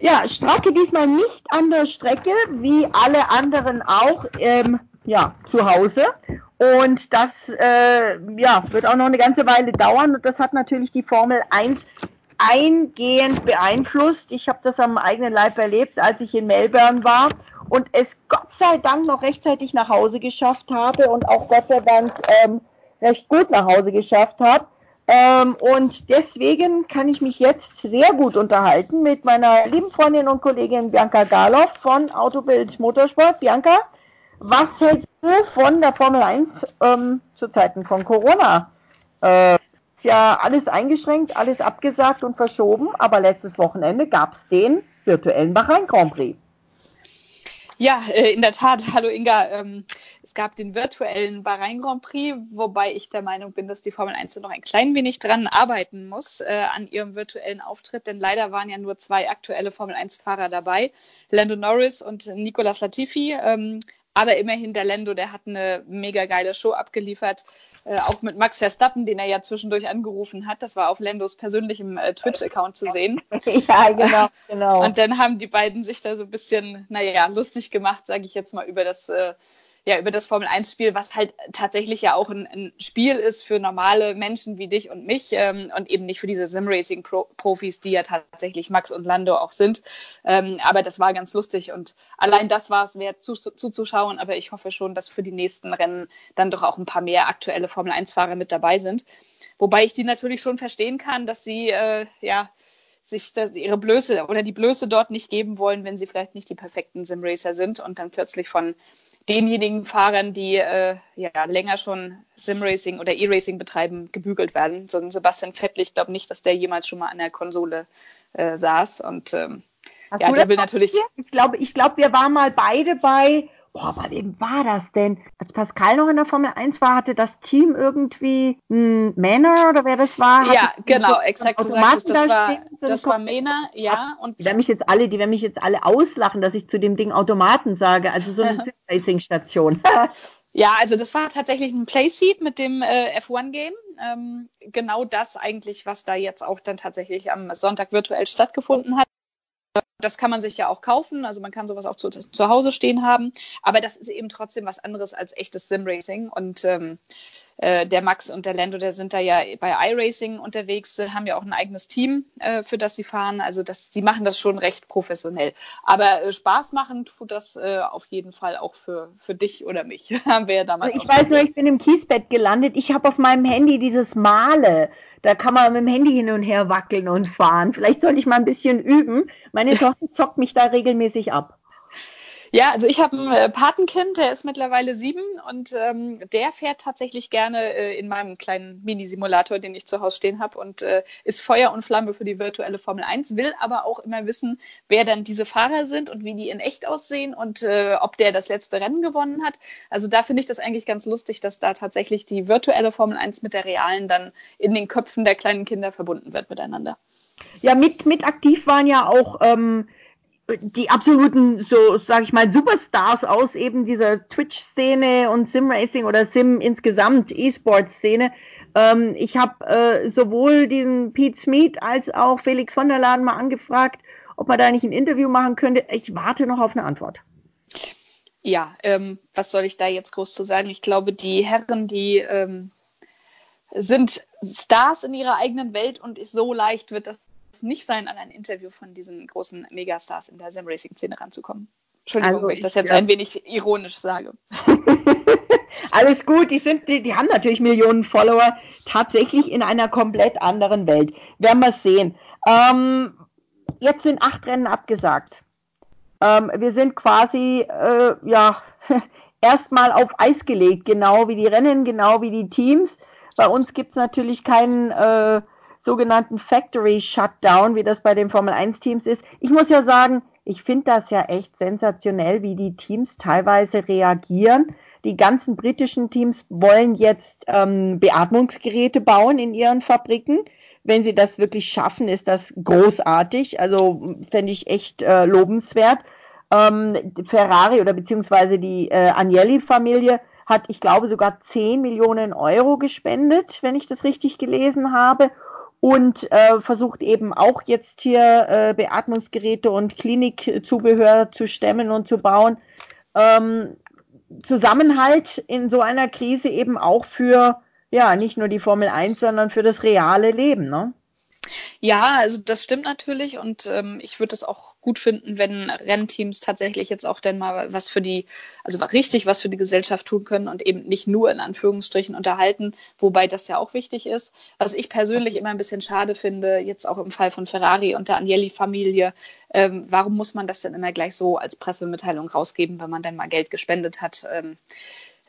Ja, Stracke diesmal nicht an der Strecke, wie alle anderen auch, ähm, ja, zu Hause. Und das äh, ja, wird auch noch eine ganze Weile dauern. Und das hat natürlich die Formel 1 eingehend beeinflusst. Ich habe das am eigenen Leib erlebt, als ich in Melbourne war und es Gott sei Dank noch rechtzeitig nach Hause geschafft habe und auch Gott sei Dank ähm, recht gut nach Hause geschafft habe. Ähm, und deswegen kann ich mich jetzt sehr gut unterhalten mit meiner lieben Freundin und Kollegin Bianca Garloff von Autobild Motorsport. Bianca, was hältst du von der Formel 1 ähm, zu Zeiten von Corona? Äh, ist ja alles eingeschränkt, alles abgesagt und verschoben, aber letztes Wochenende gab es den virtuellen Bahrain Grand Prix. Ja, äh, in der Tat. Hallo Inga. Ähm, es gab den virtuellen Bahrain Grand Prix, wobei ich der Meinung bin, dass die Formel 1 noch ein klein wenig dran arbeiten muss äh, an ihrem virtuellen Auftritt, denn leider waren ja nur zwei aktuelle Formel 1-Fahrer dabei, Lando Norris und Nicolas Latifi. Ähm, aber immerhin der Lando, der hat eine mega geile Show abgeliefert, äh, auch mit Max Verstappen, den er ja zwischendurch angerufen hat. Das war auf Landos persönlichem äh, Twitch-Account zu sehen. ja, genau, genau. Und dann haben die beiden sich da so ein bisschen, naja, lustig gemacht, sage ich jetzt mal, über das äh, ja, über das Formel-1-Spiel, was halt tatsächlich ja auch ein, ein, Spiel ist für normale Menschen wie dich und mich ähm, und eben nicht für diese Sim-Racing-Profis, die ja tatsächlich Max und Lando auch sind. Ähm, aber das war ganz lustig und allein das war es wert zu, zuzuschauen. Aber ich hoffe schon, dass für die nächsten Rennen dann doch auch ein paar mehr aktuelle Formel-1-Fahrer mit dabei sind. Wobei ich die natürlich schon verstehen kann, dass sie äh, ja sich ihre Blöße oder die Blöße dort nicht geben wollen, wenn sie vielleicht nicht die perfekten Sim-Racer sind und dann plötzlich von denjenigen Fahrern, die äh, ja länger schon Simracing oder E-Racing betreiben, gebügelt werden. So ein Sebastian Vettel, ich glaube nicht, dass der jemals schon mal an der Konsole äh, saß. Und ähm, ja, der will natürlich. Ich glaube, ich glaube, wir waren mal beide bei boah, bei wem war das denn? Als Pascal noch in der Formel 1 war, hatte das Team irgendwie hm, Männer oder wer das war? Ja, genau, exakt. Du sagst, das, war, das war Männer, ja. Und die werden mich jetzt alle, die werden mich jetzt alle auslachen, dass ich zu dem Ding Automaten sage, also so eine Racing-Station. Ja, also das war tatsächlich ein Playseat mit dem äh, F1-Game. Ähm, genau das eigentlich, was da jetzt auch dann tatsächlich am Sonntag virtuell stattgefunden hat. Das kann man sich ja auch kaufen, also man kann sowas auch zu, zu Hause stehen haben, aber das ist eben trotzdem was anderes als echtes Sim-Racing. Und ähm, äh, der Max und der Lando, der sind da ja bei iRacing unterwegs, äh, haben ja auch ein eigenes Team, äh, für das sie fahren. Also das, sie machen das schon recht professionell. Aber äh, Spaß machen tut das äh, auf jeden Fall auch für, für dich oder mich. haben wir ja damals. Also ich weiß nur, ich bin im Kiesbett gelandet. Ich habe auf meinem Handy dieses Male. Da kann man mit dem Handy hin und her wackeln und fahren. Vielleicht sollte ich mal ein bisschen üben. Meine Tochter zockt mich da regelmäßig ab. Ja, also ich habe ein äh, Patenkind, der ist mittlerweile sieben und ähm, der fährt tatsächlich gerne äh, in meinem kleinen Mini-Simulator, den ich zu Hause stehen habe und äh, ist Feuer und Flamme für die virtuelle Formel 1, will aber auch immer wissen, wer dann diese Fahrer sind und wie die in echt aussehen und äh, ob der das letzte Rennen gewonnen hat. Also da finde ich das eigentlich ganz lustig, dass da tatsächlich die virtuelle Formel 1 mit der realen dann in den Köpfen der kleinen Kinder verbunden wird miteinander. Ja, mit, mit aktiv waren ja auch ähm, die absoluten, so sag ich mal, Superstars aus eben dieser Twitch-Szene und Sim-Racing oder Sim insgesamt E-Sport-Szene. Ähm, ich habe äh, sowohl diesen Pete Smith als auch Felix von der Laden mal angefragt, ob man da nicht ein Interview machen könnte. Ich warte noch auf eine Antwort. Ja, ähm, was soll ich da jetzt groß zu sagen? Ich glaube, die Herren, die ähm, sind Stars in ihrer eigenen Welt und so leicht wird das nicht sein, an ein Interview von diesen großen Megastars in der Sim-Racing-Szene ranzukommen. Entschuldigung, also, wenn ich das jetzt ja. ein wenig ironisch sage. Alles gut, die, sind, die, die haben natürlich Millionen Follower, tatsächlich in einer komplett anderen Welt. Werden wir sehen. Ähm, jetzt sind acht Rennen abgesagt. Ähm, wir sind quasi, äh, ja, erstmal auf Eis gelegt, genau wie die Rennen, genau wie die Teams. Bei uns gibt es natürlich keinen äh, sogenannten Factory Shutdown, wie das bei den Formel 1 Teams ist. Ich muss ja sagen, ich finde das ja echt sensationell, wie die Teams teilweise reagieren. Die ganzen britischen Teams wollen jetzt ähm, Beatmungsgeräte bauen in ihren Fabriken. Wenn sie das wirklich schaffen, ist das großartig. Also fände ich echt äh, lobenswert. Ähm, Ferrari oder beziehungsweise die äh, Agnelli-Familie hat, ich glaube, sogar 10 Millionen Euro gespendet, wenn ich das richtig gelesen habe und äh, versucht eben auch jetzt hier äh, Beatmungsgeräte und Klinikzubehör zu stemmen und zu bauen. Ähm, Zusammenhalt in so einer Krise eben auch für ja nicht nur die Formel 1, sondern für das reale Leben, ne? Ja, also das stimmt natürlich und ähm, ich würde es auch gut finden, wenn Rennteams tatsächlich jetzt auch denn mal was für die, also richtig was für die Gesellschaft tun können und eben nicht nur in Anführungsstrichen unterhalten, wobei das ja auch wichtig ist. Was ich persönlich immer ein bisschen schade finde, jetzt auch im Fall von Ferrari und der Agnelli-Familie, ähm, warum muss man das denn immer gleich so als Pressemitteilung rausgeben, wenn man denn mal Geld gespendet hat? Ähm,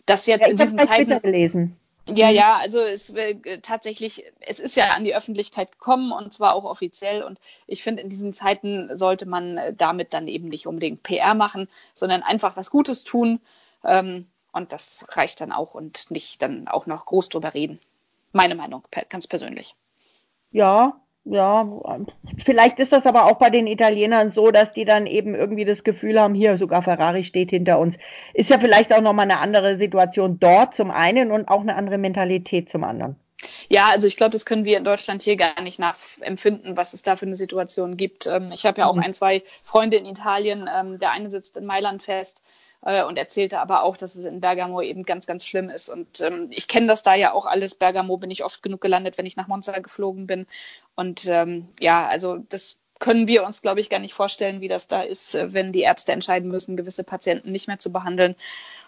das jetzt ja, in diesen Zeiten. Gelesen. Ja, mhm. ja, also es äh, tatsächlich, es ist ja an die Öffentlichkeit gekommen und zwar auch offiziell. Und ich finde, in diesen Zeiten sollte man äh, damit dann eben nicht unbedingt PR machen, sondern einfach was Gutes tun. Ähm, und das reicht dann auch und nicht dann auch noch groß drüber reden. Meine Meinung, ganz persönlich. Ja, ja, vielleicht ist das aber auch bei den Italienern so, dass die dann eben irgendwie das Gefühl haben, hier sogar Ferrari steht hinter uns. Ist ja vielleicht auch nochmal eine andere Situation dort zum einen und auch eine andere Mentalität zum anderen. Ja, also ich glaube, das können wir in Deutschland hier gar nicht nachempfinden, was es da für eine Situation gibt. Ähm, ich habe ja auch mhm. ein, zwei Freunde in Italien. Ähm, der eine sitzt in Mailand fest äh, und erzählte aber auch, dass es in Bergamo eben ganz, ganz schlimm ist. Und ähm, ich kenne das da ja auch alles. Bergamo bin ich oft genug gelandet, wenn ich nach Monza geflogen bin. Und ähm, ja, also das können wir uns, glaube ich, gar nicht vorstellen, wie das da ist, äh, wenn die Ärzte entscheiden müssen, gewisse Patienten nicht mehr zu behandeln.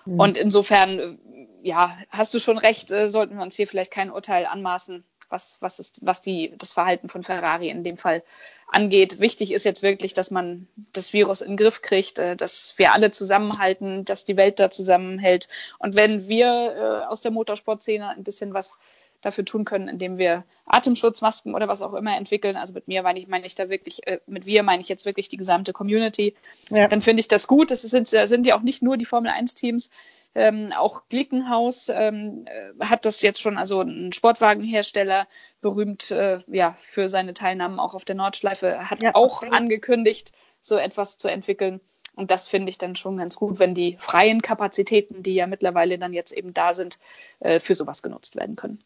Mhm. Und insofern, äh, ja, hast du schon recht, äh, sollten wir uns hier vielleicht kein Urteil anmaßen was, was, ist, was die, das Verhalten von Ferrari in dem Fall angeht. Wichtig ist jetzt wirklich, dass man das Virus in den Griff kriegt, dass wir alle zusammenhalten, dass die Welt da zusammenhält. Und wenn wir aus der Motorsportszene ein bisschen was dafür tun können, indem wir Atemschutzmasken oder was auch immer entwickeln. Also mit mir meine ich, meine ich da wirklich, äh, mit wir meine ich jetzt wirklich die gesamte Community. Ja. Dann finde ich das gut. Das sind, sind ja auch nicht nur die Formel 1 Teams, ähm, auch Glickenhaus ähm, äh, hat das jetzt schon, also ein Sportwagenhersteller, berühmt äh, ja, für seine Teilnahmen auch auf der Nordschleife, hat ja, auch okay. angekündigt, so etwas zu entwickeln. Und das finde ich dann schon ganz gut, wenn die freien Kapazitäten, die ja mittlerweile dann jetzt eben da sind, äh, für sowas genutzt werden können.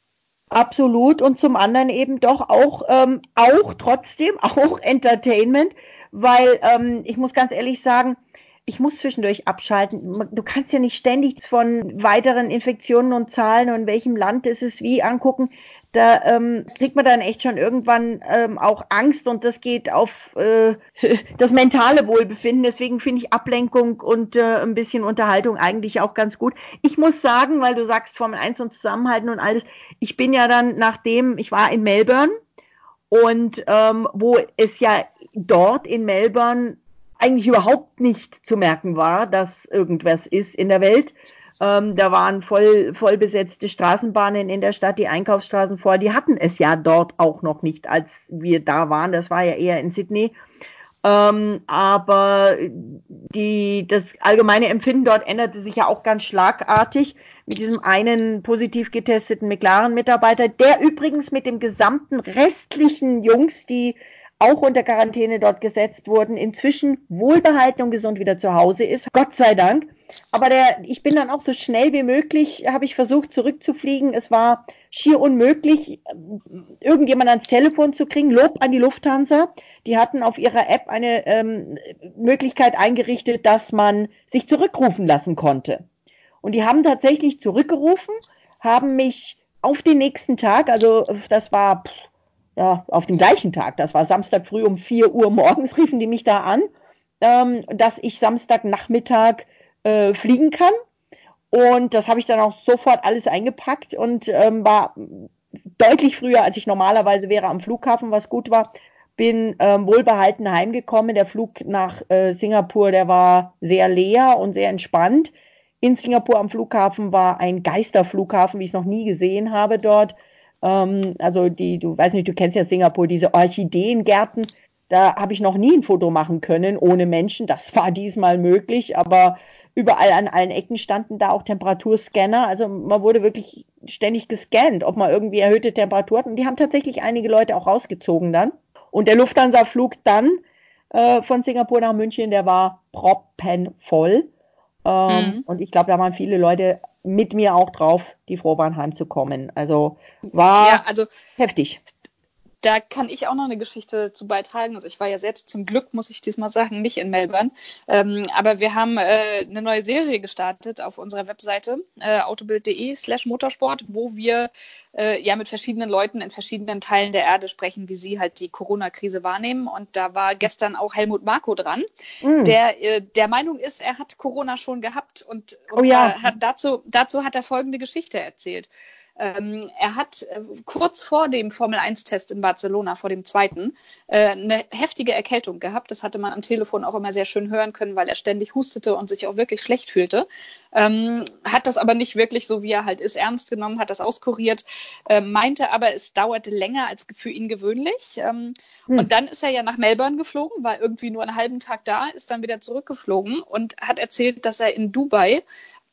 Absolut. Und zum anderen eben doch auch, ähm, auch trotzdem, auch Entertainment, weil ähm, ich muss ganz ehrlich sagen, ich muss zwischendurch abschalten. Du kannst ja nicht ständig von weiteren Infektionen und Zahlen und in welchem Land ist es wie angucken. Da ähm, kriegt man dann echt schon irgendwann ähm, auch Angst und das geht auf äh, das mentale Wohlbefinden. Deswegen finde ich Ablenkung und äh, ein bisschen Unterhaltung eigentlich auch ganz gut. Ich muss sagen, weil du sagst Formel 1 und Zusammenhalten und alles, ich bin ja dann nachdem, ich war in Melbourne und ähm, wo es ja dort in Melbourne eigentlich überhaupt nicht zu merken war, dass irgendwas ist in der Welt. Ähm, da waren voll, voll besetzte Straßenbahnen in der Stadt, die Einkaufsstraßen vor. Die hatten es ja dort auch noch nicht, als wir da waren. Das war ja eher in Sydney. Ähm, aber die, das allgemeine Empfinden dort änderte sich ja auch ganz schlagartig mit diesem einen positiv getesteten McLaren-Mitarbeiter, der übrigens mit dem gesamten restlichen Jungs, die auch unter Quarantäne dort gesetzt wurden, inzwischen wohlbehalten und gesund wieder zu Hause ist. Gott sei Dank. Aber der, ich bin dann auch so schnell wie möglich, habe ich versucht zurückzufliegen. Es war schier unmöglich, irgendjemand ans Telefon zu kriegen. Lob an die Lufthansa. Die hatten auf ihrer App eine ähm, Möglichkeit eingerichtet, dass man sich zurückrufen lassen konnte. Und die haben tatsächlich zurückgerufen, haben mich auf den nächsten Tag, also das war pff, ja, auf den gleichen Tag, das war Samstag früh um 4 Uhr morgens, riefen die mich da an, ähm, dass ich Samstagnachmittag äh, fliegen kann. Und das habe ich dann auch sofort alles eingepackt und ähm, war deutlich früher, als ich normalerweise wäre am Flughafen, was gut war. Bin ähm, wohlbehalten heimgekommen. Der Flug nach äh, Singapur, der war sehr leer und sehr entspannt. In Singapur am Flughafen war ein Geisterflughafen, wie ich es noch nie gesehen habe dort. Ähm, also die, du weißt nicht, du kennst ja Singapur, diese Orchideengärten. Da habe ich noch nie ein Foto machen können ohne Menschen. Das war diesmal möglich, aber überall an allen Ecken standen da auch Temperaturscanner. Also man wurde wirklich ständig gescannt, ob man irgendwie erhöhte Temperatur hat. Und die haben tatsächlich einige Leute auch rausgezogen dann. Und der Lufthansa-Flug dann äh, von Singapur nach München, der war proppenvoll. Ähm, mhm. Und ich glaube, da waren viele Leute mit mir auch drauf, die froh waren, heimzukommen. Also war ja, also, heftig. Da kann ich auch noch eine Geschichte zu beitragen. Also ich war ja selbst zum Glück, muss ich diesmal sagen, nicht in Melbourne. Ähm, aber wir haben äh, eine neue Serie gestartet auf unserer Webseite äh, autobild.de slash motorsport, wo wir äh, ja mit verschiedenen Leuten in verschiedenen Teilen der Erde sprechen, wie sie halt die Corona-Krise wahrnehmen. Und da war gestern auch Helmut Marko dran, mm. der äh, der Meinung ist, er hat Corona schon gehabt und, und oh ja. hat dazu, dazu hat er folgende Geschichte erzählt. Ähm, er hat äh, kurz vor dem Formel-1-Test in Barcelona, vor dem zweiten, äh, eine heftige Erkältung gehabt. Das hatte man am Telefon auch immer sehr schön hören können, weil er ständig hustete und sich auch wirklich schlecht fühlte. Ähm, hat das aber nicht wirklich so, wie er halt ist, ernst genommen, hat das auskuriert, äh, meinte aber, es dauerte länger als für ihn gewöhnlich. Ähm, hm. Und dann ist er ja nach Melbourne geflogen, war irgendwie nur einen halben Tag da, ist dann wieder zurückgeflogen und hat erzählt, dass er in Dubai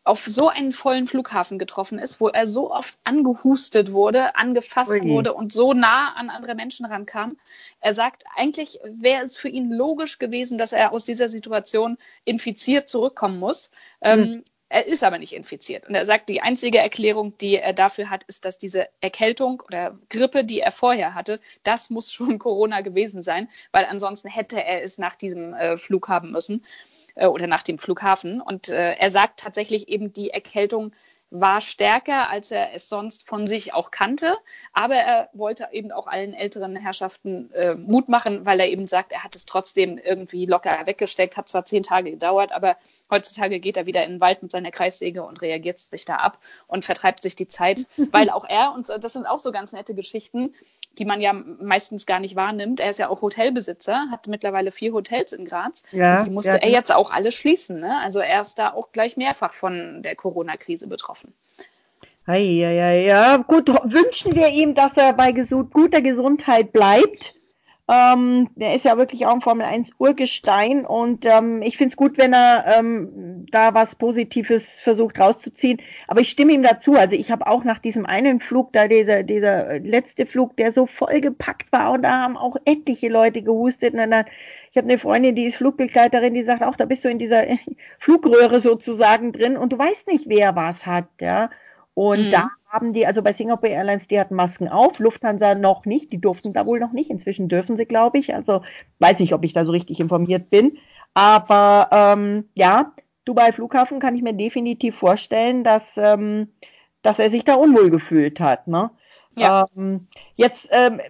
auf so einen vollen Flughafen getroffen ist, wo er so oft angehustet wurde, angefasst Ui. wurde und so nah an andere Menschen rankam. Er sagt, eigentlich wäre es für ihn logisch gewesen, dass er aus dieser Situation infiziert zurückkommen muss. Ähm, hm. Ähm, er ist aber nicht infiziert. Und er sagt, die einzige Erklärung, die er dafür hat, ist, dass diese Erkältung oder Grippe, die er vorher hatte, das muss schon Corona gewesen sein, weil ansonsten hätte er es nach diesem äh, Flug haben müssen äh, oder nach dem Flughafen. Und äh, er sagt tatsächlich eben, die Erkältung war stärker, als er es sonst von sich auch kannte. Aber er wollte eben auch allen älteren Herrschaften äh, Mut machen, weil er eben sagt, er hat es trotzdem irgendwie locker weggesteckt, hat zwar zehn Tage gedauert, aber heutzutage geht er wieder in den Wald mit seiner Kreissäge und reagiert sich da ab und vertreibt sich die Zeit, weil auch er, und das sind auch so ganz nette Geschichten, die man ja meistens gar nicht wahrnimmt. Er ist ja auch Hotelbesitzer, hat mittlerweile vier Hotels in Graz. Ja, die musste ja, er jetzt auch alle schließen. Ne? Also er ist da auch gleich mehrfach von der Corona-Krise betroffen. Ja, ja, ja. Gut, wünschen wir ihm, dass er bei guter Gesundheit bleibt. Ähm, der ist ja wirklich auch ein Formel 1 Urgestein und ähm, ich finde es gut, wenn er ähm, da was Positives versucht rauszuziehen. Aber ich stimme ihm dazu. Also ich habe auch nach diesem einen Flug, da dieser, dieser letzte Flug, der so vollgepackt war und da haben auch etliche Leute gehustet. Und dann, ich habe eine Freundin, die ist Flugbegleiterin, die sagt auch, da bist du in dieser Flugröhre sozusagen drin und du weißt nicht, wer was hat, ja. Und mhm. da haben die, also bei Singapore Airlines, die hatten Masken auf, Lufthansa noch nicht, die durften da wohl noch nicht. Inzwischen dürfen sie, glaube ich. Also weiß nicht, ob ich da so richtig informiert bin. Aber ähm, ja, Dubai Flughafen kann ich mir definitiv vorstellen, dass, ähm, dass er sich da unwohl gefühlt hat. Ne? Ja. Ähm, jetzt ähm,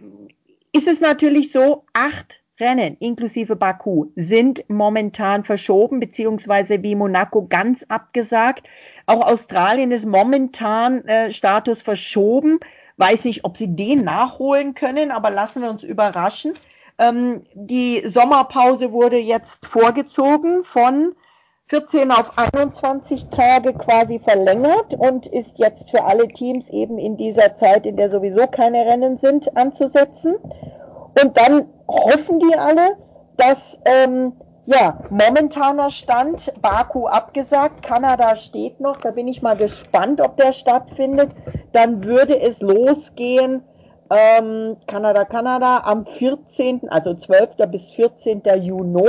ist es natürlich so, acht Rennen inklusive Baku sind momentan verschoben, beziehungsweise wie Monaco ganz abgesagt. Auch Australien ist momentan äh, Status verschoben. Weiß nicht, ob sie den nachholen können, aber lassen wir uns überraschen. Ähm, die Sommerpause wurde jetzt vorgezogen von 14 auf 21 Tage quasi verlängert und ist jetzt für alle Teams eben in dieser Zeit, in der sowieso keine Rennen sind, anzusetzen. Und dann hoffen die alle, dass ähm, ja, momentaner Stand, Baku abgesagt, Kanada steht noch, da bin ich mal gespannt, ob der stattfindet. Dann würde es losgehen, ähm, Kanada, Kanada am 14., also 12. bis 14. Juni,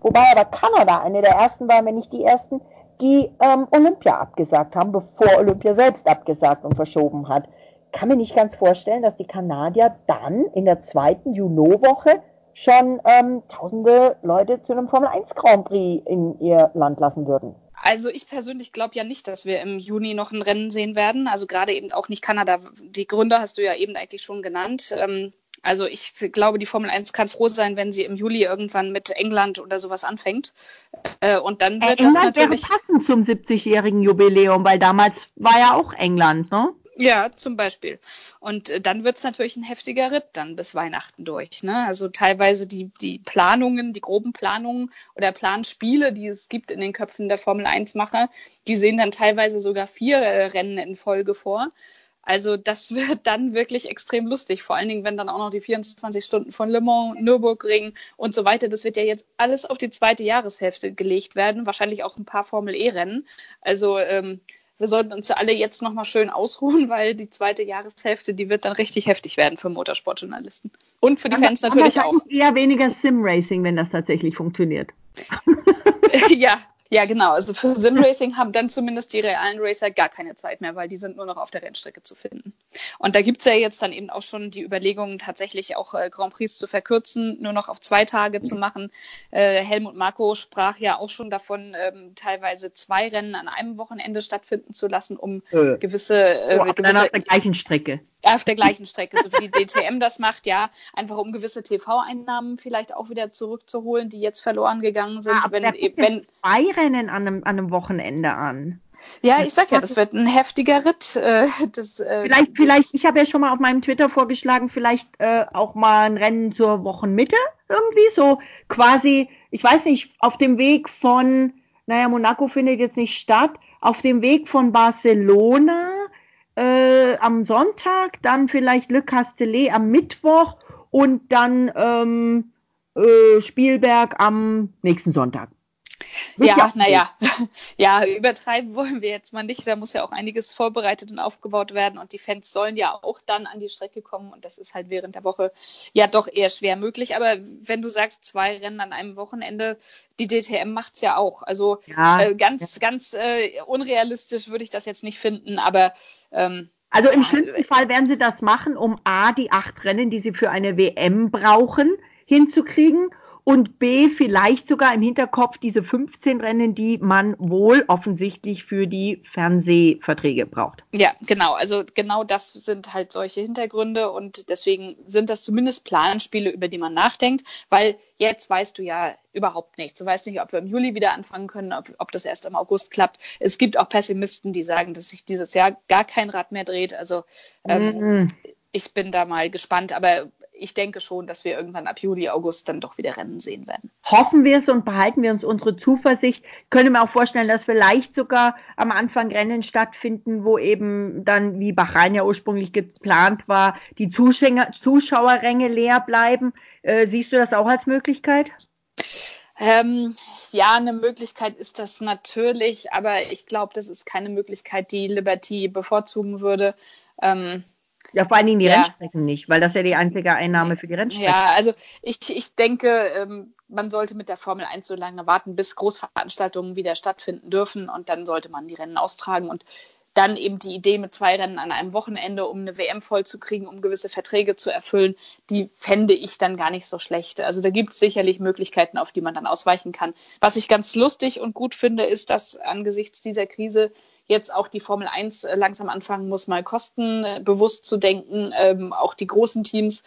wobei aber Kanada eine der ersten war, wenn nicht die ersten, die ähm, Olympia abgesagt haben, bevor Olympia selbst abgesagt und verschoben hat. Kann mir nicht ganz vorstellen, dass die Kanadier dann in der zweiten Juno-Woche schon ähm, tausende Leute zu einem Formel 1 Grand Prix in ihr Land lassen würden. Also ich persönlich glaube ja nicht, dass wir im Juni noch ein Rennen sehen werden. Also gerade eben auch nicht Kanada. Die Gründe hast du ja eben eigentlich schon genannt. Ähm, also ich glaube, die Formel 1 kann froh sein, wenn sie im Juli irgendwann mit England oder sowas anfängt. Äh, und dann wird äh, England das natürlich wäre passend zum 70-jährigen Jubiläum, weil damals war ja auch England, ne? Ja, zum Beispiel. Und äh, dann wird es natürlich ein heftiger Ritt dann bis Weihnachten durch. Ne? Also teilweise die, die Planungen, die groben Planungen oder Planspiele, die es gibt in den Köpfen der Formel 1-Macher, die sehen dann teilweise sogar vier äh, Rennen in Folge vor. Also das wird dann wirklich extrem lustig, vor allen Dingen, wenn dann auch noch die 24 Stunden von Le Mans, Nürburgring und so weiter, das wird ja jetzt alles auf die zweite Jahreshälfte gelegt werden, wahrscheinlich auch ein paar Formel E-Rennen. Also ähm, wir sollten uns alle jetzt nochmal schön ausruhen, weil die zweite Jahreshälfte, die wird dann richtig heftig werden für Motorsportjournalisten. Und für die Fans aber, natürlich aber auch. Eher weniger Sim-Racing, wenn das tatsächlich funktioniert. ja, ja, genau. Also für Sim-Racing haben dann zumindest die realen Racer gar keine Zeit mehr, weil die sind nur noch auf der Rennstrecke zu finden. Und da gibt's ja jetzt dann eben auch schon die Überlegungen, tatsächlich auch äh, Grand Prix zu verkürzen, nur noch auf zwei Tage zu machen. Äh, Helmut Marko sprach ja auch schon davon, ähm, teilweise zwei Rennen an einem Wochenende stattfinden zu lassen, um äh. gewisse, äh, oh, gewisse auf der gleichen Strecke. Auf der gleichen Strecke, so wie die DTM das macht, ja, einfach um gewisse TV-Einnahmen vielleicht auch wieder zurückzuholen, die jetzt verloren gegangen sind. Ja, aber wenn, wenn zwei Rennen an einem, an einem Wochenende an. Ja, ich sag ja, das wird ein heftiger Ritt. Äh, das, äh, vielleicht, vielleicht, ich habe ja schon mal auf meinem Twitter vorgeschlagen, vielleicht äh, auch mal ein Rennen zur Wochenmitte irgendwie, so quasi, ich weiß nicht, auf dem Weg von, naja, Monaco findet jetzt nicht statt, auf dem Weg von Barcelona äh, am Sonntag, dann vielleicht Le Castellet am Mittwoch und dann ähm, äh, Spielberg am nächsten Sonntag. Ja, naja, ja, übertreiben wollen wir jetzt mal nicht. Da muss ja auch einiges vorbereitet und aufgebaut werden. Und die Fans sollen ja auch dann an die Strecke kommen. Und das ist halt während der Woche ja doch eher schwer möglich. Aber wenn du sagst, zwei Rennen an einem Wochenende, die DTM macht's ja auch. Also ja, äh, ganz, ganz äh, unrealistisch würde ich das jetzt nicht finden, aber ähm, also im schlimmsten Fall werden sie das machen, um A, die acht Rennen, die sie für eine WM brauchen, hinzukriegen und B, vielleicht sogar im Hinterkopf diese 15 Rennen, die man wohl offensichtlich für die Fernsehverträge braucht. Ja, genau. Also genau das sind halt solche Hintergründe und deswegen sind das zumindest Planspiele, über die man nachdenkt, weil jetzt weißt du ja überhaupt nichts. Du weißt nicht, ob wir im Juli wieder anfangen können, ob, ob das erst im August klappt. Es gibt auch Pessimisten, die sagen, dass sich dieses Jahr gar kein Rad mehr dreht. Also ähm, mm. ich bin da mal gespannt, aber ich denke schon, dass wir irgendwann ab Juli, August dann doch wieder Rennen sehen werden. Hoffen wir es und behalten wir uns unsere Zuversicht. Können wir auch vorstellen, dass vielleicht sogar am Anfang Rennen stattfinden, wo eben dann, wie Bahrain ja ursprünglich geplant war, die Zuschauer, Zuschauerränge leer bleiben. Äh, siehst du das auch als Möglichkeit? Ähm, ja, eine Möglichkeit ist das natürlich, aber ich glaube, das ist keine Möglichkeit, die Liberty bevorzugen würde. Ähm, ja, vor allen Dingen die ja. Rennstrecken nicht, weil das ja die einzige Einnahme für die Rennstrecken ist. Ja, also ich, ich denke, ähm, man sollte mit der Formel 1 so lange warten, bis Großveranstaltungen wieder stattfinden dürfen und dann sollte man die Rennen austragen und dann eben die Idee mit zwei Rennen an einem Wochenende, um eine WM vollzukriegen, um gewisse Verträge zu erfüllen, die fände ich dann gar nicht so schlecht. Also da gibt es sicherlich Möglichkeiten, auf die man dann ausweichen kann. Was ich ganz lustig und gut finde, ist, dass angesichts dieser Krise jetzt auch die Formel 1 äh, langsam anfangen muss, mal kostenbewusst zu denken. Ähm, auch die großen Teams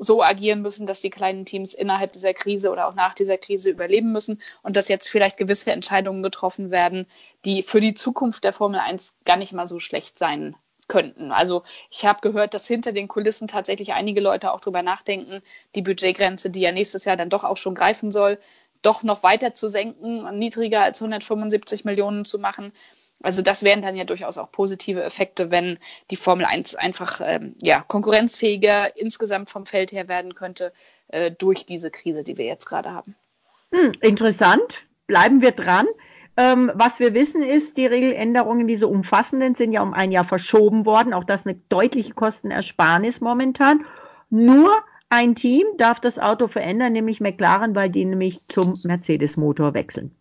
so agieren müssen, dass die kleinen Teams innerhalb dieser Krise oder auch nach dieser Krise überleben müssen und dass jetzt vielleicht gewisse Entscheidungen getroffen werden, die für die Zukunft der Formel 1 gar nicht mal so schlecht sein könnten. Also ich habe gehört, dass hinter den Kulissen tatsächlich einige Leute auch drüber nachdenken, die Budgetgrenze, die ja nächstes Jahr dann doch auch schon greifen soll, doch noch weiter zu senken, niedriger als 175 Millionen zu machen. Also das wären dann ja durchaus auch positive Effekte, wenn die Formel 1 einfach ähm, ja, konkurrenzfähiger insgesamt vom Feld her werden könnte äh, durch diese Krise, die wir jetzt gerade haben. Hm, interessant. Bleiben wir dran. Ähm, was wir wissen ist, die Regeländerungen, diese umfassenden, sind ja um ein Jahr verschoben worden. Auch das eine deutliche Kostenersparnis momentan. Nur ein Team darf das Auto verändern, nämlich McLaren, weil die nämlich zum Mercedes-Motor wechseln.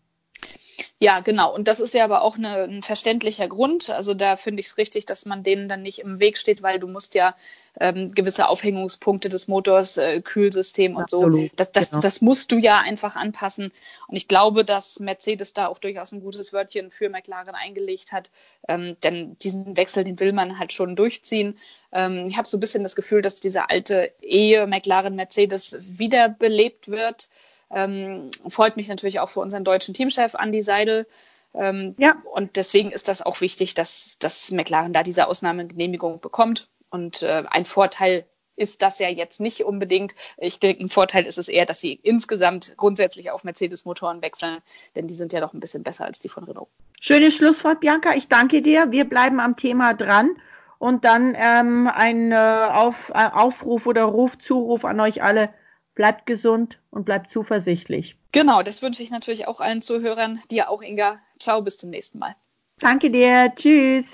Ja, genau. Und das ist ja aber auch eine, ein verständlicher Grund. Also da finde ich es richtig, dass man denen dann nicht im Weg steht, weil du musst ja ähm, gewisse Aufhängungspunkte des Motors, äh, Kühlsystem und Absolut, so, das, das, genau. das musst du ja einfach anpassen. Und ich glaube, dass Mercedes da auch durchaus ein gutes Wörtchen für McLaren eingelegt hat. Ähm, denn diesen Wechsel, den will man halt schon durchziehen. Ähm, ich habe so ein bisschen das Gefühl, dass diese alte Ehe McLaren-Mercedes wiederbelebt wird. Ähm, freut mich natürlich auch für unseren deutschen Teamchef Andy Seidel. Ähm, ja. Und deswegen ist das auch wichtig, dass, dass McLaren da diese Ausnahmegenehmigung bekommt. Und äh, ein Vorteil ist das ja jetzt nicht unbedingt. Ich denke, ein Vorteil ist es eher, dass sie insgesamt grundsätzlich auf Mercedes-Motoren wechseln, denn die sind ja doch ein bisschen besser als die von Renault. Schönes Schlusswort, Bianca. Ich danke dir. Wir bleiben am Thema dran. Und dann ähm, ein äh, Auf, äh, Aufruf oder Rufzuruf an euch alle bleibt gesund und bleibt zuversichtlich. Genau, das wünsche ich natürlich auch allen Zuhörern. Dir auch, Inga. Ciao, bis zum nächsten Mal. Danke dir. Tschüss.